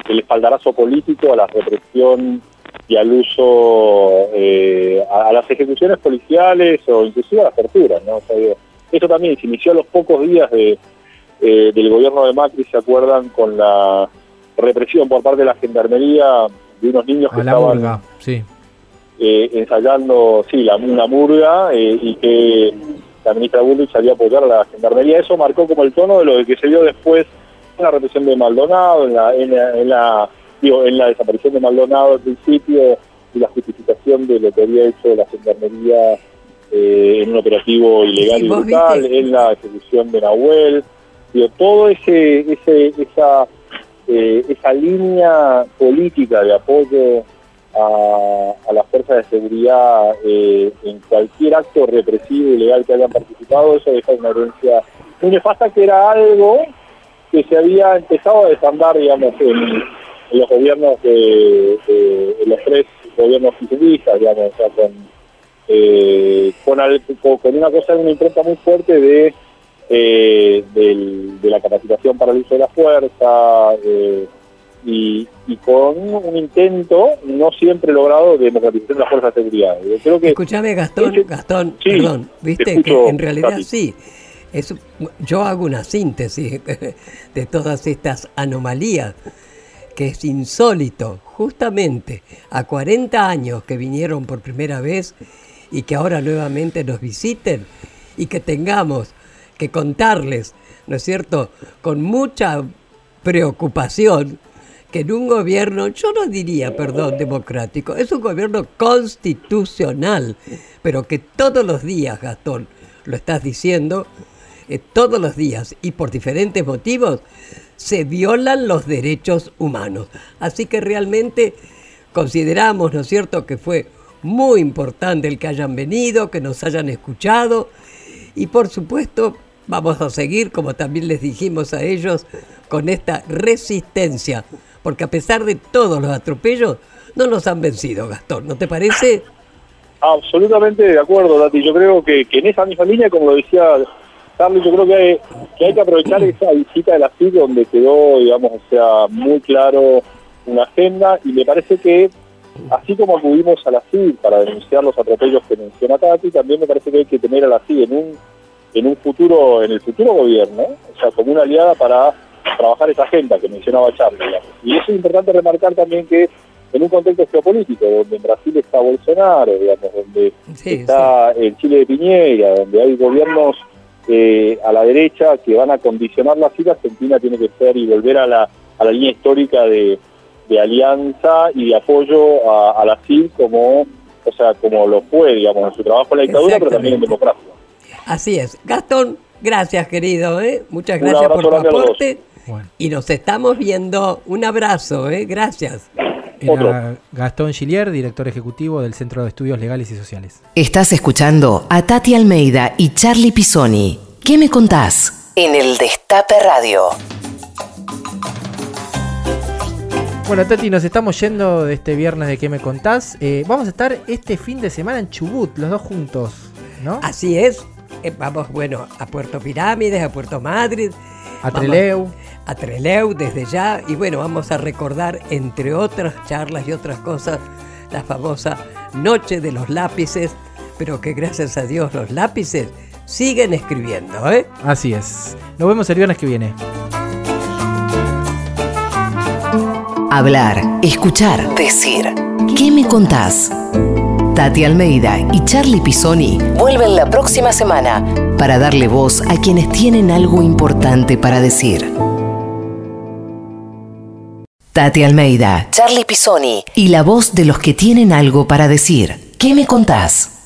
el espaldarazo político a la represión y al uso eh, a, las ejecuciones policiales o inclusive a las torturas, ¿no? O sea, también se inició a los pocos días de, eh, del gobierno de Macri, ¿se acuerdan? Con la represión por parte de la gendarmería de unos niños que A la estaban murga, sí. eh, ensayando, sí, la, una murga eh, y que la ministra Bullrich salía a apoyar a la gendarmería. Eso marcó como el tono de lo que se vio después en la represión de Maldonado, en la, en la, en la, digo, en la desaparición de Maldonado al principio y la justificación de lo que había hecho la gendarmería eh, en un operativo ilegal y brutal, viste. en la ejecución de Nahuel. Digo, todo ese, ese, esa, eh, esa línea política de apoyo a, las fuerzas de seguridad eh, en cualquier acto represivo ilegal que hayan participado, eso deja una herencia muy nefasta que era algo que se había empezado a desandar, digamos, en, los gobiernos de, de- en los tres gobiernos kirchneristas, digamos, o sea, con, eh, con, al- con- una cosa, una impronta muy fuerte de, eh, del- de la capacitación para el uso de la fuerza eh, y, y con un intento no siempre logrado de democratización de las fuerzas de seguridad. Yo creo que Escúchame, Gastón, ese- Gastón, Sí, perdón, te viste que en realidad sí. Es, yo hago una síntesis de todas estas anomalías, que es insólito, justamente a 40 años que vinieron por primera vez y que ahora nuevamente nos visiten y que tengamos que contarles, ¿no es cierto?, con mucha preocupación que en un gobierno, yo no diría, perdón, democrático, es un gobierno constitucional, pero que todos los días, Gastón, lo estás diciendo, eh, todos los días y por diferentes motivos, se violan los derechos humanos. Así que realmente consideramos, ¿no es cierto?, que fue muy importante el que hayan venido, que nos hayan escuchado y por supuesto vamos a seguir, como también les dijimos a ellos, con esta resistencia, porque a pesar de todos los atropellos, no nos han vencido, Gastón, ¿no te parece? Absolutamente de acuerdo, Tati. Yo creo que, que en esa misma línea, como lo decía Carlos, yo creo que hay, que hay que aprovechar esa visita de la CID donde quedó, digamos, o sea, muy claro una agenda y me parece que así como acudimos a la CID para denunciar los atropellos que menciona Tati, también me parece que hay que tener a la CID en un en un futuro, en el futuro gobierno, o sea, como una aliada para trabajar esa agenda que mencionaba Charlie. digamos. Y eso es importante remarcar también que en un contexto geopolítico, donde en Brasil está Bolsonaro, digamos, donde Sí, está el Chile de Piñera, donde hay gobiernos eh, a la derecha que van a condicionar la CID, Argentina tiene que ser y volver a la, a la línea histórica de, de alianza y de apoyo a, a la CID como, o sea, como lo fue, digamos, en su trabajo en la dictadura, pero también en democracia. Así es. Gastón, gracias querido, ¿eh? muchas gracias por tu aporte. Y nos estamos viendo. Un abrazo, ¿eh? gracias. Era Gastón Gillier, director ejecutivo del Centro de Estudios Legales y Sociales. Estás escuchando a Tati Almeida y Charlie Pisoni. ¿Qué me contás? En el Destape Radio. Bueno, Tati, nos estamos yendo de este viernes de ¿Qué me contás? Eh, vamos a estar este fin de semana en Chubut, los dos juntos, ¿no? Así es. Eh, vamos, bueno, a Puerto Pirámides, a Puerto Madrid. A Vamos Treleu. A Treleu desde ya. Y bueno, vamos a recordar, entre otras charlas y otras cosas, la famosa Noche de los Lápices. Pero que gracias a Dios los lápices siguen escribiendo, ¿eh? Así es. Nos vemos el viernes que viene. Hablar, escuchar, decir. ¿Qué me contás? Tati Almeida y Charlie Pisoni vuelven la próxima semana para darle voz a quienes tienen algo importante para decir. Tati Almeida, Charlie Pisoni y la voz de los que tienen algo para decir. ¿Qué me contás?